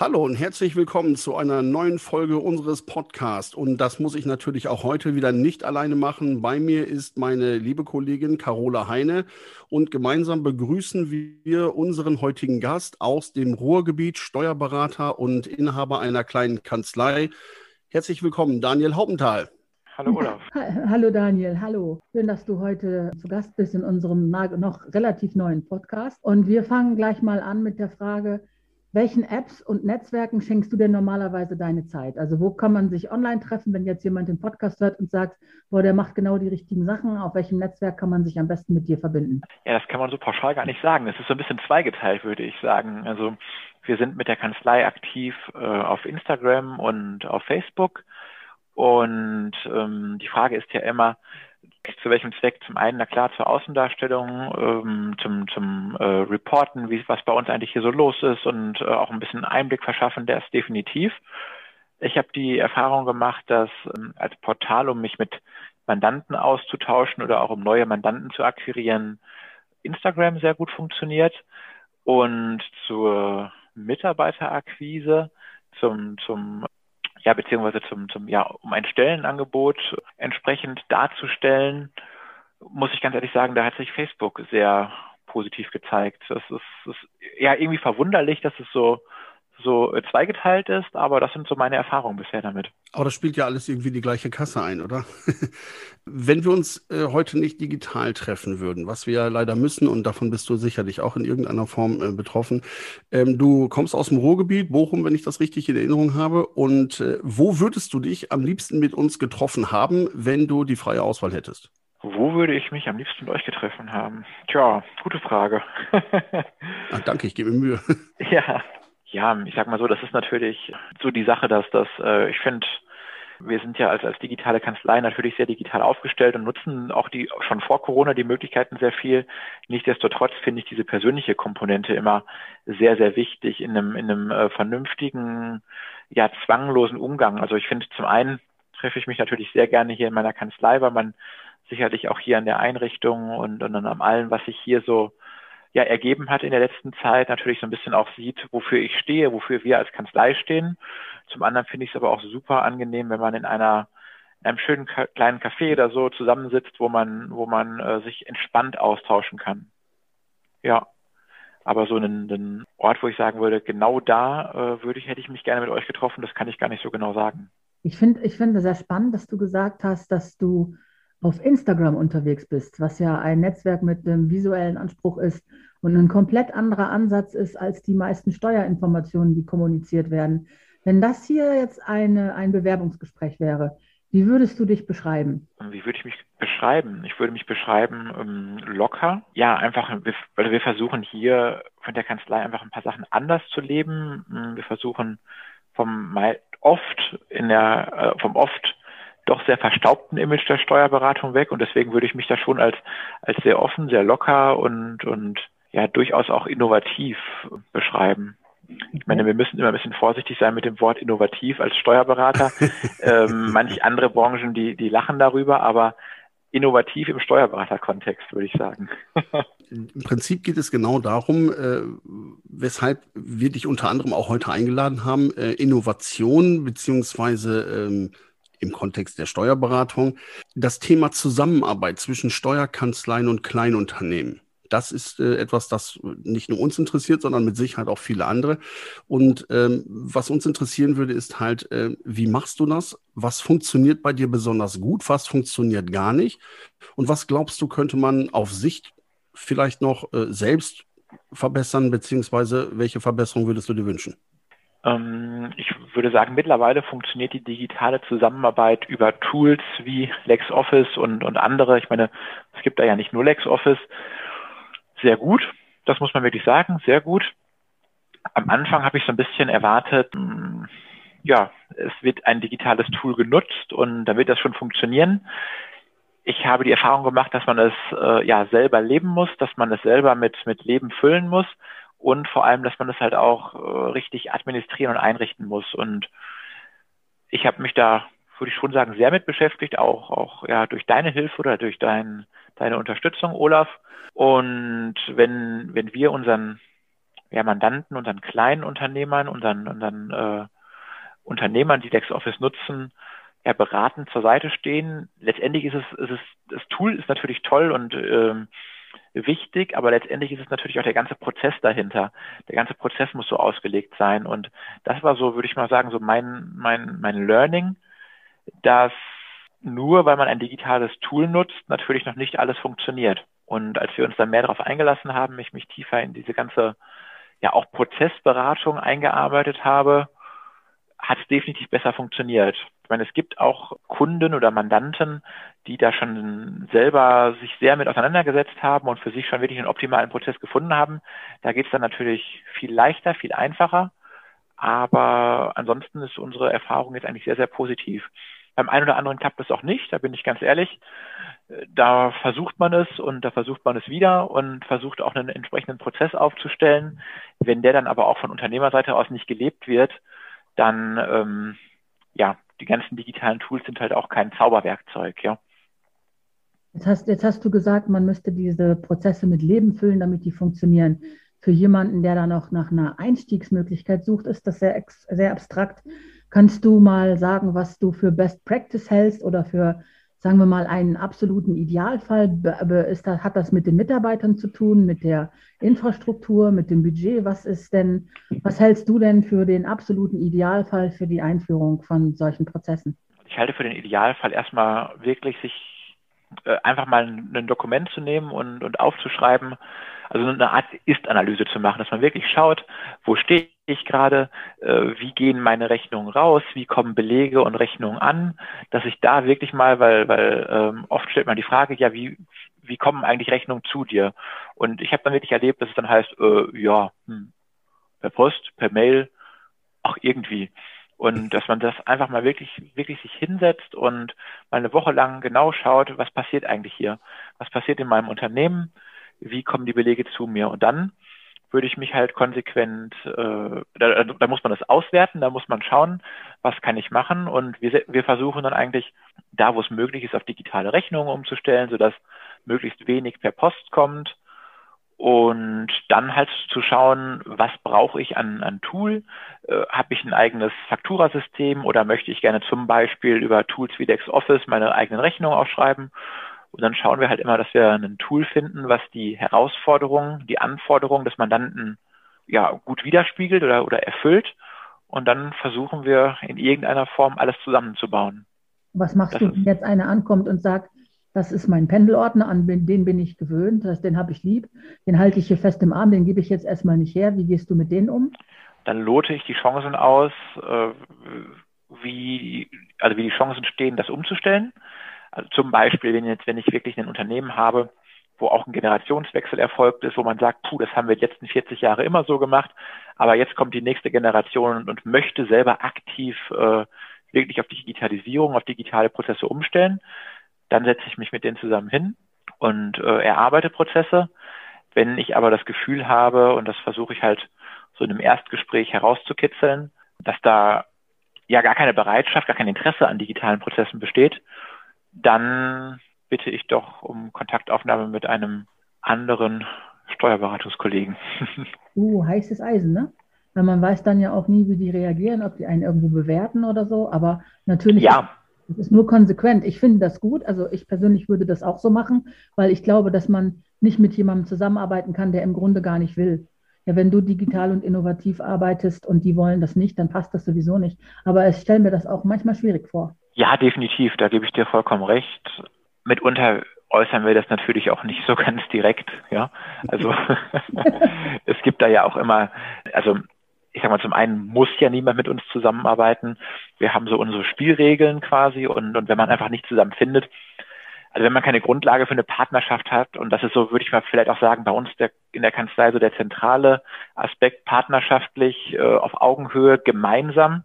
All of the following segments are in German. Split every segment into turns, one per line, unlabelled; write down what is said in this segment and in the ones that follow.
Hallo und herzlich willkommen zu einer neuen Folge unseres Podcasts. Und das muss ich natürlich auch heute wieder nicht alleine machen. Bei mir ist meine liebe Kollegin Carola Heine und gemeinsam begrüßen wir unseren heutigen Gast aus dem Ruhrgebiet, Steuerberater und Inhaber einer kleinen Kanzlei. Herzlich willkommen, Daniel Haupenthal.
Hallo Olaf.
Hallo Daniel, hallo. Schön, dass du heute zu Gast bist in unserem noch relativ neuen Podcast. Und wir fangen gleich mal an mit der Frage, welchen Apps und Netzwerken schenkst du denn normalerweise deine Zeit? Also wo kann man sich online treffen, wenn jetzt jemand den Podcast hört und sagt, boah, der macht genau die richtigen Sachen, auf welchem Netzwerk kann man sich am besten mit dir verbinden?
Ja, das kann man so pauschal gar nicht sagen. Es ist so ein bisschen zweigeteilt, würde ich sagen. Also wir sind mit der Kanzlei aktiv äh, auf Instagram und auf Facebook. Und ähm, die Frage ist ja immer, zu welchem Zweck? Zum einen, na klar, zur Außendarstellung, ähm, zum, zum äh, Reporten, wie, was bei uns eigentlich hier so los ist und äh, auch ein bisschen Einblick verschaffen, der ist definitiv. Ich habe die Erfahrung gemacht, dass ähm, als Portal, um mich mit Mandanten auszutauschen oder auch um neue Mandanten zu akquirieren, Instagram sehr gut funktioniert. Und zur Mitarbeiterakquise, zum, zum ja, beziehungsweise zum, zum, ja, um ein Stellenangebot entsprechend darzustellen, muss ich ganz ehrlich sagen, da hat sich Facebook sehr positiv gezeigt. Das ist, ist ja irgendwie verwunderlich, dass es so so zweigeteilt ist, aber das sind so meine Erfahrungen bisher damit.
Aber das spielt ja alles irgendwie die gleiche Kasse ein, oder? Wenn wir uns äh, heute nicht digital treffen würden, was wir ja leider müssen, und davon bist du sicherlich auch in irgendeiner Form äh, betroffen. Ähm, du kommst aus dem Ruhrgebiet, Bochum, wenn ich das richtig in Erinnerung habe. Und äh, wo würdest du dich am liebsten mit uns getroffen haben, wenn du die freie Auswahl hättest?
Wo würde ich mich am liebsten mit euch getroffen haben? Tja, gute Frage.
Ach, danke, ich gebe mir Mühe.
Ja, ja, ich sag mal so, das ist natürlich so die Sache, dass das, äh, ich finde, wir sind ja als, als digitale Kanzlei natürlich sehr digital aufgestellt und nutzen auch die schon vor Corona die Möglichkeiten sehr viel. Nichtsdestotrotz finde ich diese persönliche Komponente immer sehr, sehr wichtig in einem, in einem äh, vernünftigen, ja, zwanglosen Umgang. Also ich finde zum einen treffe ich mich natürlich sehr gerne hier in meiner Kanzlei, weil man sicherlich auch hier an der Einrichtung und, und an allem, was sich hier so ja ergeben hat in der letzten Zeit, natürlich so ein bisschen auch sieht, wofür ich stehe, wofür wir als Kanzlei stehen. Zum anderen finde ich es aber auch super angenehm, wenn man in einer in einem schönen kleinen Café oder so zusammensitzt, wo man, wo man äh, sich entspannt austauschen kann. Ja. Aber so einen, einen Ort, wo ich sagen würde, genau da äh, würde ich, hätte ich mich gerne mit euch getroffen, das kann ich gar nicht so genau sagen.
Ich finde ich finde sehr spannend, dass du gesagt hast, dass du auf Instagram unterwegs bist, was ja ein Netzwerk mit einem visuellen Anspruch ist und ein komplett anderer Ansatz ist als die meisten Steuerinformationen, die kommuniziert werden. Wenn das hier jetzt eine, ein Bewerbungsgespräch wäre, wie würdest du dich beschreiben?
Wie würde ich mich beschreiben? Ich würde mich beschreiben ähm, locker. Ja, einfach, weil wir versuchen hier von der Kanzlei einfach ein paar Sachen anders zu leben. Wir versuchen vom oft in der, äh, vom oft doch sehr verstaubten Image der Steuerberatung weg und deswegen würde ich mich da schon als, als sehr offen, sehr locker und, und ja durchaus auch innovativ beschreiben. Ich meine, wir müssen immer ein bisschen vorsichtig sein mit dem Wort innovativ als Steuerberater. ähm, manche andere Branchen, die, die lachen darüber, aber innovativ im Steuerberaterkontext, würde ich sagen.
Im Prinzip geht es genau darum, äh, weshalb wir dich unter anderem auch heute eingeladen haben, äh, Innovation beziehungsweise ähm, im Kontext der Steuerberatung. Das Thema Zusammenarbeit zwischen Steuerkanzleien und Kleinunternehmen. Das ist äh, etwas, das nicht nur uns interessiert, sondern mit Sicherheit auch viele andere. Und ähm, was uns interessieren würde, ist halt, äh, wie machst du das? Was funktioniert bei dir besonders gut? Was funktioniert gar nicht? Und was glaubst du, könnte man auf Sicht vielleicht noch äh, selbst verbessern, beziehungsweise welche Verbesserung würdest du dir wünschen?
Ähm, ich würde sagen, mittlerweile funktioniert die digitale Zusammenarbeit über Tools wie LexOffice und, und andere. Ich meine, es gibt da ja nicht nur LexOffice. Sehr gut. Das muss man wirklich sagen. Sehr gut. Am Anfang habe ich so ein bisschen erwartet, hm, ja, es wird ein digitales Tool genutzt und dann wird das schon funktionieren. Ich habe die Erfahrung gemacht, dass man es äh, ja selber leben muss, dass man es selber mit, mit Leben füllen muss und vor allem, dass man das halt auch äh, richtig administrieren und einrichten muss. Und ich habe mich da, würde ich schon sagen, sehr mit beschäftigt, auch, auch ja, durch deine Hilfe oder durch dein, deine Unterstützung, Olaf. Und wenn, wenn wir unseren ja, Mandanten, unseren kleinen Unternehmern, unseren, unseren äh, Unternehmern, die LexOffice nutzen, ja, beratend zur Seite stehen. Letztendlich ist es, ist es das Tool ist natürlich toll und ähm, wichtig, aber letztendlich ist es natürlich auch der ganze Prozess dahinter. Der ganze Prozess muss so ausgelegt sein. Und das war so, würde ich mal sagen, so mein, mein, mein Learning, dass nur weil man ein digitales Tool nutzt, natürlich noch nicht alles funktioniert. Und als wir uns dann mehr darauf eingelassen haben, ich mich tiefer in diese ganze, ja auch Prozessberatung eingearbeitet habe, hat es definitiv besser funktioniert. Ich meine, es gibt auch Kunden oder Mandanten, die da schon selber sich sehr mit auseinandergesetzt haben und für sich schon wirklich einen optimalen Prozess gefunden haben. Da geht es dann natürlich viel leichter, viel einfacher. Aber ansonsten ist unsere Erfahrung jetzt eigentlich sehr, sehr positiv. Beim einen oder anderen klappt es auch nicht, da bin ich ganz ehrlich. Da versucht man es und da versucht man es wieder und versucht auch einen entsprechenden Prozess aufzustellen. Wenn der dann aber auch von Unternehmerseite aus nicht gelebt wird, dann ähm, ja, die ganzen digitalen Tools sind halt auch kein Zauberwerkzeug, ja.
Jetzt hast, jetzt hast du gesagt, man müsste diese Prozesse mit Leben füllen, damit die funktionieren. Für jemanden, der da noch nach einer Einstiegsmöglichkeit sucht, ist das sehr, sehr abstrakt. Kannst du mal sagen, was du für Best Practice hältst oder für sagen wir mal, einen absoluten Idealfall? Ist das, hat das mit den Mitarbeitern zu tun, mit der Infrastruktur, mit dem Budget? Was ist denn, was hältst du denn für den absoluten Idealfall für die Einführung von solchen Prozessen?
Ich halte für den Idealfall erstmal wirklich sich äh, einfach mal ein, Dokument zu nehmen und, und aufzuschreiben, also eine Art Ist-Analyse zu machen, dass man wirklich schaut, wo stehe ich gerade, äh, wie gehen meine Rechnungen raus, wie kommen Belege und Rechnungen an, dass ich da wirklich mal, weil, weil ähm, oft stellt man die Frage, ja, wie, wie kommen eigentlich Rechnungen zu dir? Und ich habe dann wirklich erlebt, dass es dann heißt, äh, ja, hm, per Post, per Mail, auch irgendwie. Und dass man das einfach mal wirklich, wirklich sich hinsetzt und mal eine Woche lang genau schaut, was passiert eigentlich hier? Was passiert in meinem Unternehmen? Wie kommen die Belege zu mir? Und dann würde ich mich halt konsequent, äh, da, da muss man das auswerten, da muss man schauen, was kann ich machen und wir, wir versuchen dann eigentlich, da wo es möglich ist, auf digitale Rechnungen umzustellen, sodass möglichst wenig per Post kommt und dann halt zu schauen, was brauche ich an, an Tool? Äh, Habe ich ein eigenes Fakturasystem oder möchte ich gerne zum Beispiel über Tools wie LexOffice meine eigenen Rechnungen aufschreiben? Und dann schauen wir halt immer, dass wir ein Tool finden, was die Herausforderungen, die Anforderungen des Mandanten ja gut widerspiegelt oder, oder erfüllt. Und dann versuchen wir in irgendeiner Form alles zusammenzubauen.
Was machst das du, wenn jetzt einer ankommt und sagt, das ist mein Pendelordner, an den bin ich gewöhnt, das, den habe ich lieb, den halte ich hier fest im Arm, den gebe ich jetzt erstmal nicht her. Wie gehst du mit denen um?
Dann lote ich die Chancen aus, äh, wie, also wie die Chancen stehen, das umzustellen. Also zum Beispiel, wenn jetzt, wenn ich wirklich ein Unternehmen habe, wo auch ein Generationswechsel erfolgt ist, wo man sagt, puh, das haben wir die letzten 40 Jahre immer so gemacht, aber jetzt kommt die nächste Generation und möchte selber aktiv äh, wirklich auf die Digitalisierung, auf digitale Prozesse umstellen, dann setze ich mich mit denen zusammen hin und äh, erarbeite Prozesse. Wenn ich aber das Gefühl habe, und das versuche ich halt so in einem Erstgespräch herauszukitzeln, dass da ja gar keine Bereitschaft, gar kein Interesse an digitalen Prozessen besteht, dann bitte ich doch um Kontaktaufnahme mit einem anderen Steuerberatungskollegen.
Uh, heißes Eisen, ne? Weil man weiß dann ja auch nie, wie die reagieren, ob die einen irgendwo bewerten oder so. Aber natürlich
ja.
es ist nur konsequent. Ich finde das gut. Also ich persönlich würde das auch so machen, weil ich glaube, dass man nicht mit jemandem zusammenarbeiten kann, der im Grunde gar nicht will. Ja, wenn du digital und innovativ arbeitest und die wollen das nicht, dann passt das sowieso nicht. Aber ich stelle mir das auch manchmal schwierig vor.
Ja, definitiv, da gebe ich dir vollkommen recht. Mitunter äußern wir das natürlich auch nicht so ganz direkt, ja. Also es gibt da ja auch immer, also ich sag mal, zum einen muss ja niemand mit uns zusammenarbeiten. Wir haben so unsere Spielregeln quasi und, und wenn man einfach nicht zusammen findet, also wenn man keine Grundlage für eine Partnerschaft hat, und das ist so, würde ich mal vielleicht auch sagen, bei uns der, in der Kanzlei so der zentrale Aspekt partnerschaftlich äh, auf Augenhöhe gemeinsam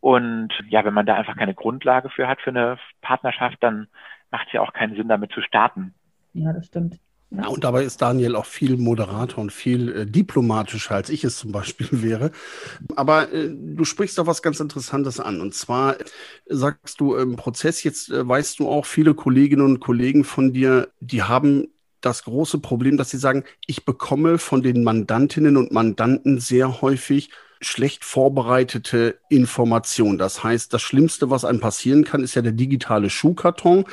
und ja, wenn man da einfach keine Grundlage für hat für eine Partnerschaft, dann macht es ja auch keinen Sinn, damit zu starten.
Ja, das stimmt.
Ja, und dabei ist Daniel auch viel Moderator und viel äh, diplomatischer, als ich es zum Beispiel wäre. Aber äh, du sprichst da was ganz Interessantes an. Und zwar äh, sagst du im Prozess, jetzt äh, weißt du auch, viele Kolleginnen und Kollegen von dir, die haben das große Problem, dass sie sagen, ich bekomme von den Mandantinnen und Mandanten sehr häufig schlecht vorbereitete Information. Das heißt, das Schlimmste, was einem passieren kann, ist ja der digitale Schuhkarton.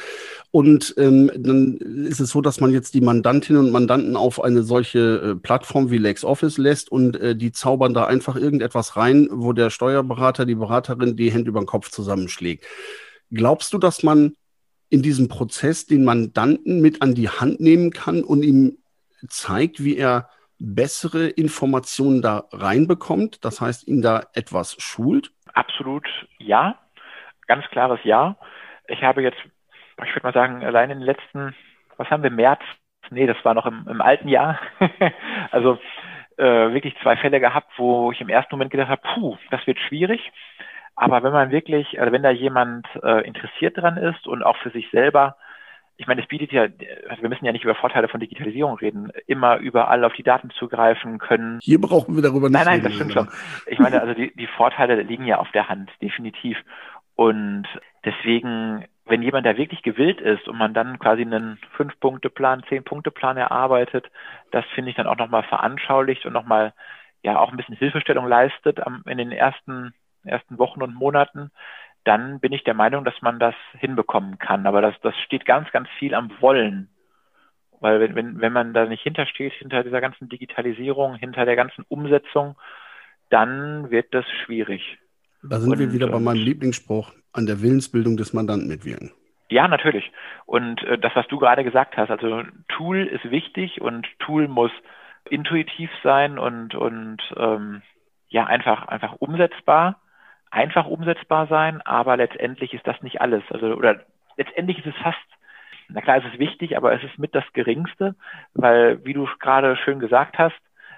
Und ähm, dann ist es so, dass man jetzt die Mandantinnen und Mandanten auf eine solche äh, Plattform wie LexOffice lässt und äh, die zaubern da einfach irgendetwas rein, wo der Steuerberater, die Beraterin die Hände über den Kopf zusammenschlägt. Glaubst du, dass man in diesem Prozess den Mandanten mit an die Hand nehmen kann und ihm zeigt, wie er bessere Informationen da reinbekommt? Das heißt, ihn da etwas schult?
Absolut ja. Ganz klares Ja. Ich habe jetzt, ich würde mal sagen, allein in den letzten, was haben wir, März? Nee, das war noch im, im alten Jahr. also äh, wirklich zwei Fälle gehabt, wo ich im ersten Moment gedacht habe, puh, das wird schwierig. Aber wenn man wirklich, also wenn da jemand äh, interessiert dran ist und auch für sich selber ich meine, es bietet ja, also wir müssen ja nicht über Vorteile von Digitalisierung reden, immer überall auf die Daten zugreifen können.
Hier brauchen wir darüber
nicht Nein, nein, das stimmt schon. Ich meine, also die, die Vorteile liegen ja auf der Hand, definitiv. Und deswegen, wenn jemand da wirklich gewillt ist und man dann quasi einen Fünf-Punkte-Plan, Zehn-Punkte-Plan erarbeitet, das finde ich dann auch nochmal veranschaulicht und nochmal ja auch ein bisschen Hilfestellung leistet am, in den ersten, ersten Wochen und Monaten, dann bin ich der Meinung, dass man das hinbekommen kann. Aber das, das steht ganz, ganz viel am Wollen. Weil wenn, wenn, wenn man da nicht hintersteht, hinter dieser ganzen Digitalisierung, hinter der ganzen Umsetzung, dann wird das schwierig.
Da sind und, wir wieder bei meinem Lieblingsspruch, an der Willensbildung des Mandanten mitwirken.
Ja, natürlich. Und äh, das, was du gerade gesagt hast, also Tool ist wichtig und Tool muss intuitiv sein und, und ähm, ja, einfach, einfach umsetzbar einfach umsetzbar sein, aber letztendlich ist das nicht alles. Also, oder letztendlich ist es fast, na klar, es ist wichtig, aber es ist mit das Geringste, weil, wie du gerade schön gesagt hast,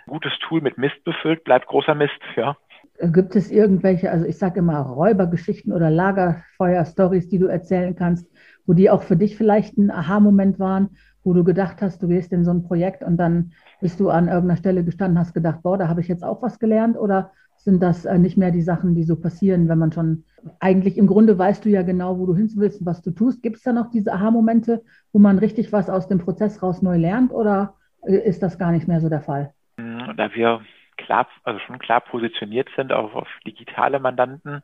gutes Tool mit Mist befüllt, bleibt großer Mist, ja.
Gibt es irgendwelche, also ich sage immer Räubergeschichten oder Lagerfeuer-Stories, die du erzählen kannst, wo die auch für dich vielleicht ein Aha-Moment waren, wo du gedacht hast, du gehst in so ein Projekt und dann bist du an irgendeiner Stelle gestanden, hast gedacht, boah, da habe ich jetzt auch was gelernt oder sind das äh, nicht mehr die Sachen, die so passieren, wenn man schon eigentlich im Grunde weißt du ja genau, wo du hin willst was du tust. Gibt es da noch diese Aha-Momente, wo man richtig was aus dem Prozess raus neu lernt oder äh, ist das gar nicht mehr so der Fall?
Da wir klar, also schon klar positioniert sind auf, auf digitale Mandanten,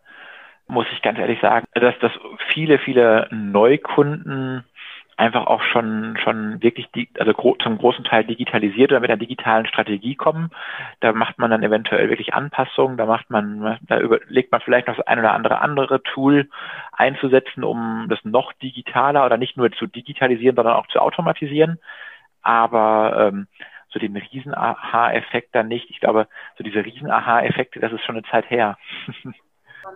muss ich ganz ehrlich sagen, dass, dass viele, viele Neukunden einfach auch schon schon wirklich die, also gro zum großen Teil digitalisiert oder mit einer digitalen Strategie kommen. Da macht man dann eventuell wirklich Anpassungen, da macht man, da überlegt man vielleicht noch das ein oder andere andere Tool einzusetzen, um das noch digitaler oder nicht nur zu digitalisieren, sondern auch zu automatisieren. Aber ähm, so den Riesen-Aha-Effekt dann nicht. Ich glaube, so diese Riesen-Aha-Effekte, das ist schon eine Zeit her.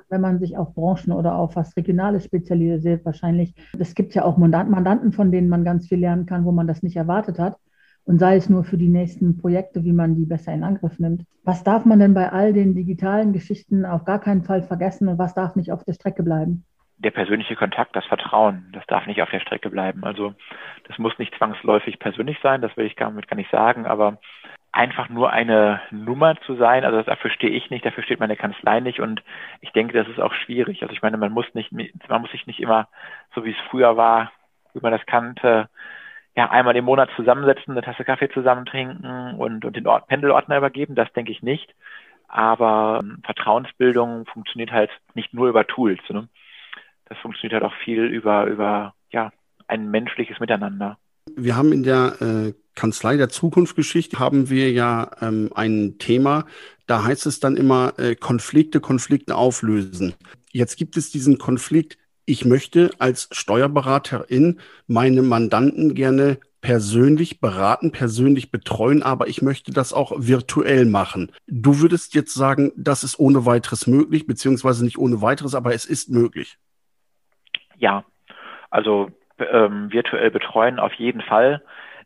wenn man sich auf Branchen oder auf was Regionales spezialisiert, wahrscheinlich. Es gibt ja auch Mandanten, von denen man ganz viel lernen kann, wo man das nicht erwartet hat. Und sei es nur für die nächsten Projekte, wie man die besser in Angriff nimmt. Was darf man denn bei all den digitalen Geschichten auf gar keinen Fall vergessen und was darf nicht auf der Strecke bleiben?
Der persönliche Kontakt, das Vertrauen, das darf nicht auf der Strecke bleiben. Also das muss nicht zwangsläufig persönlich sein, das will ich damit gar nicht sagen, aber einfach nur eine Nummer zu sein, also dafür stehe ich nicht, dafür steht meine Kanzlei nicht und ich denke, das ist auch schwierig. Also ich meine, man muss nicht, man muss sich nicht immer, so wie es früher war, wie man das kannte, ja, einmal im Monat zusammensetzen, eine Tasse Kaffee zusammen trinken und, und den Ort, Pendelordner übergeben, das denke ich nicht. Aber ähm, Vertrauensbildung funktioniert halt nicht nur über Tools, ne? Das funktioniert halt auch viel über, über, ja, ein menschliches Miteinander.
Wir haben in der äh, Kanzlei der Zukunftsgeschichte haben wir ja ähm, ein Thema, da heißt es dann immer äh, Konflikte, Konflikte auflösen. Jetzt gibt es diesen Konflikt, ich möchte als Steuerberaterin meine Mandanten gerne persönlich beraten, persönlich betreuen, aber ich möchte das auch virtuell machen. Du würdest jetzt sagen, das ist ohne weiteres möglich, beziehungsweise nicht ohne weiteres, aber es ist möglich.
Ja, also ähm, virtuell betreuen auf jeden Fall.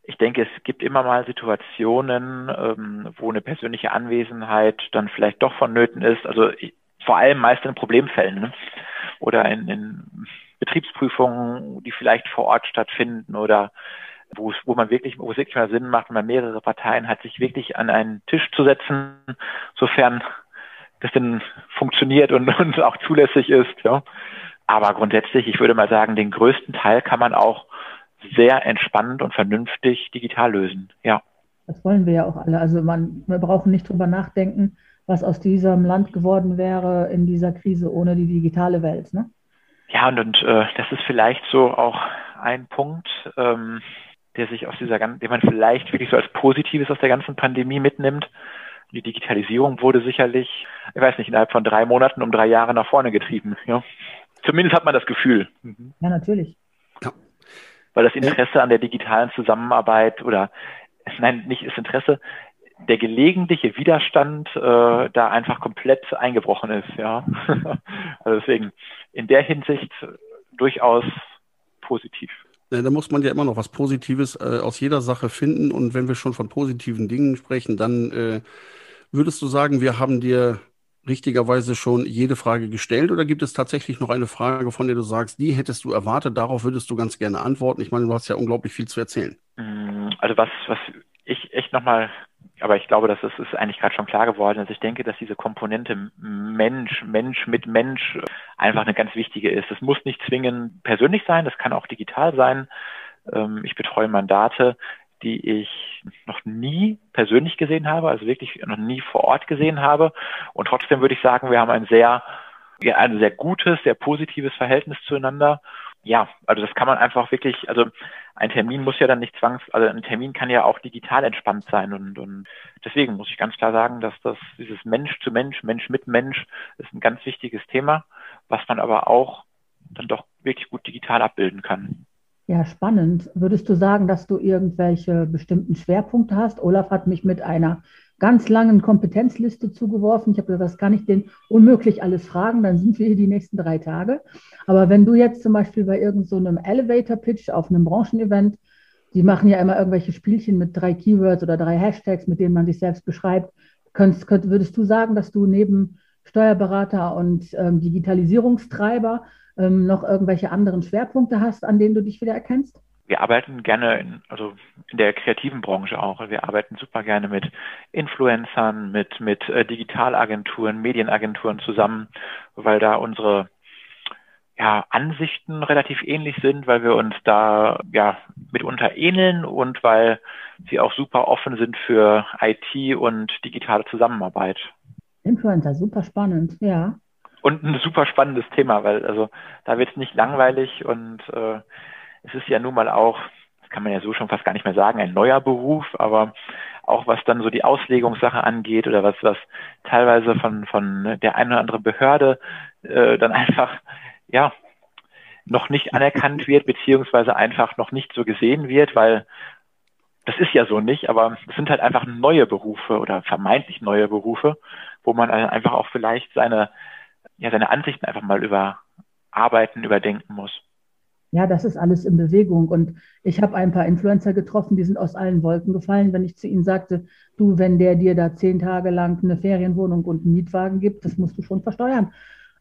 Ich denke, es gibt immer mal Situationen, ähm, wo eine persönliche Anwesenheit dann vielleicht doch vonnöten ist. Also ich, vor allem meist in Problemfällen ne? oder in, in Betriebsprüfungen, die vielleicht vor Ort stattfinden oder wo, wo man wirklich, wo es wirklich mal Sinn macht, wenn man mehrere Parteien hat, sich wirklich an einen Tisch zu setzen, sofern das denn funktioniert und, und auch zulässig ist. Ja. Aber grundsätzlich, ich würde mal sagen, den größten Teil kann man auch sehr entspannt und vernünftig digital lösen. Ja.
Das wollen wir ja auch alle. Also man, wir brauchen nicht drüber nachdenken, was aus diesem Land geworden wäre in dieser Krise ohne die digitale Welt. Ne?
Ja, und, und äh, das ist vielleicht so auch ein Punkt, ähm, der sich aus dieser ganzen, den man vielleicht wirklich so als Positives aus der ganzen Pandemie mitnimmt. Die Digitalisierung wurde sicherlich, ich weiß nicht, innerhalb von drei Monaten um drei Jahre nach vorne getrieben. Ja. Zumindest hat man das Gefühl.
Mhm. Ja, natürlich. Ja.
Weil das Interesse an der digitalen Zusammenarbeit oder nein, nicht das Interesse, der gelegentliche Widerstand äh, da einfach komplett eingebrochen ist, ja. also deswegen in der Hinsicht durchaus positiv.
Da muss man ja immer noch was Positives äh, aus jeder Sache finden. Und wenn wir schon von positiven Dingen sprechen, dann äh, würdest du sagen, wir haben dir richtigerweise schon jede Frage gestellt oder gibt es tatsächlich noch eine Frage, von der du sagst, die hättest du erwartet, darauf würdest du ganz gerne antworten? Ich meine, du hast ja unglaublich viel zu erzählen.
Mm, also was, was ich echt nochmal, aber ich glaube, das ist, ist eigentlich gerade schon klar geworden. Also ich denke, dass diese Komponente Mensch, Mensch mit Mensch einfach eine ganz wichtige ist. Es muss nicht zwingend persönlich sein, das kann auch digital sein. Ähm, ich betreue Mandate, die ich noch nie persönlich gesehen habe, also wirklich noch nie vor Ort gesehen habe. Und trotzdem würde ich sagen, wir haben ein sehr, ja, ein sehr gutes, sehr positives Verhältnis zueinander. Ja, also das kann man einfach wirklich, also ein Termin muss ja dann nicht zwangs, also ein Termin kann ja auch digital entspannt sein und, und deswegen muss ich ganz klar sagen, dass das dieses Mensch zu Mensch, Mensch mit Mensch ist ein ganz wichtiges Thema, was man aber auch dann doch wirklich gut digital abbilden kann.
Ja, spannend. Würdest du sagen, dass du irgendwelche bestimmten Schwerpunkte hast? Olaf hat mich mit einer ganz langen Kompetenzliste zugeworfen. Ich habe gesagt, das kann ich den unmöglich alles fragen, dann sind wir hier die nächsten drei Tage. Aber wenn du jetzt zum Beispiel bei irgendeinem so Elevator-Pitch auf einem Branchenevent, die machen ja immer irgendwelche Spielchen mit drei Keywords oder drei Hashtags, mit denen man sich selbst beschreibt, könntest, könnt, würdest du sagen, dass du neben Steuerberater und ähm, Digitalisierungstreiber ähm, noch irgendwelche anderen Schwerpunkte hast, an denen du dich wieder erkennst?
Wir arbeiten gerne in, also in der kreativen Branche auch. Wir arbeiten super gerne mit Influencern, mit, mit äh, Digitalagenturen, Medienagenturen zusammen, weil da unsere ja, Ansichten relativ ähnlich sind, weil wir uns da ja mitunter ähneln und weil sie auch super offen sind für IT und digitale Zusammenarbeit.
Influencer, super spannend, ja
und ein super spannendes Thema, weil also da wird es nicht langweilig und äh, es ist ja nun mal auch, das kann man ja so schon fast gar nicht mehr sagen, ein neuer Beruf, aber auch was dann so die Auslegungssache angeht oder was, was teilweise von, von der einen oder anderen Behörde äh, dann einfach, ja, noch nicht anerkannt wird, beziehungsweise einfach noch nicht so gesehen wird, weil das ist ja so nicht, aber es sind halt einfach neue Berufe oder vermeintlich neue Berufe, wo man einfach auch vielleicht seine, ja, seine Ansichten einfach mal überarbeiten, überdenken muss.
Ja, das ist alles in Bewegung. Und ich habe ein paar Influencer getroffen, die sind aus allen Wolken gefallen, wenn ich zu ihnen sagte, du, wenn der dir da zehn Tage lang eine Ferienwohnung und einen Mietwagen gibt, das musst du schon versteuern.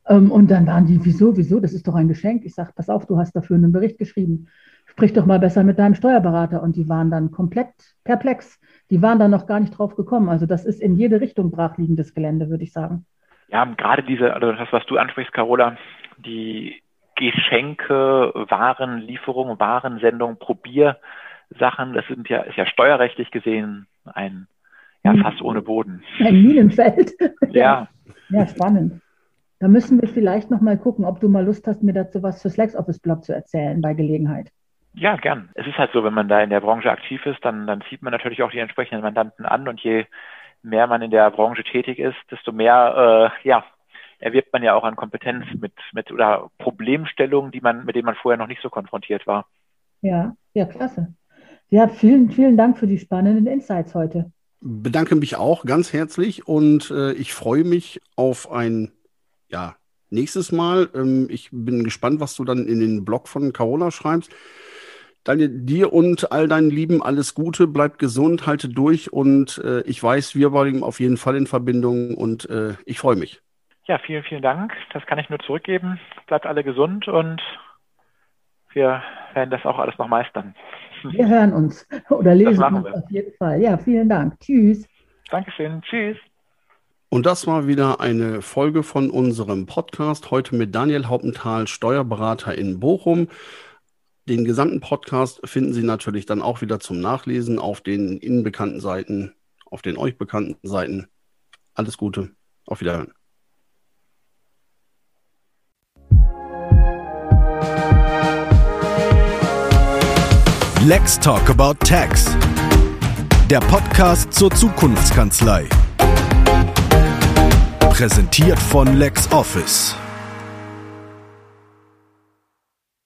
Ähm, und dann waren die, wieso, wieso, das ist doch ein Geschenk. Ich sage, pass auf, du hast dafür einen Bericht geschrieben. Sprich doch mal besser mit deinem Steuerberater. Und die waren dann komplett perplex. Die waren da noch gar nicht drauf gekommen. Also das ist in jede Richtung brachliegendes Gelände, würde ich sagen
ja, gerade diese, also das, was du ansprichst, Carola, die Geschenke, Warenlieferung, Warensendung, Probiersachen, das sind ja, ist ja steuerrechtlich gesehen ein ja, hm. Fass ohne Boden.
Ein Minenfeld. ja. Ja, spannend. Da müssen wir vielleicht nochmal gucken, ob du mal Lust hast, mir dazu was fürs LexOffice-Blog zu erzählen bei Gelegenheit.
Ja, gern. Es ist halt so, wenn man da in der Branche aktiv ist, dann, dann zieht man natürlich auch die entsprechenden Mandanten an und je mehr man in der Branche tätig ist, desto mehr äh, ja, erwirbt man ja auch an Kompetenz mit, mit oder Problemstellungen, die man, mit denen man vorher noch nicht so konfrontiert war.
Ja, ja, klasse. Ja, vielen, vielen Dank für die spannenden Insights heute.
Bedanke mich auch ganz herzlich und äh, ich freue mich auf ein ja, nächstes Mal. Ähm, ich bin gespannt, was du dann in den Blog von Carola schreibst. Daniel, dir und all deinen Lieben alles Gute, bleib gesund, halte durch und äh, ich weiß, wir bleiben auf jeden Fall in Verbindung und äh, ich freue mich.
Ja, vielen, vielen Dank. Das kann ich nur zurückgeben. Bleibt alle gesund und wir werden das auch alles noch meistern.
Wir hören uns oder lesen uns auf jeden Fall. Ja, vielen Dank. Tschüss.
Dankeschön. Tschüss.
Und das war wieder eine Folge von unserem Podcast. Heute mit Daniel Hauptenthal, Steuerberater in Bochum. Den gesamten Podcast finden Sie natürlich dann auch wieder zum Nachlesen auf den Ihnen bekannten Seiten, auf den euch bekannten Seiten. Alles Gute. Auf Wiederhören.
Let's Talk About Tax. Der Podcast zur Zukunftskanzlei. Präsentiert von LexOffice.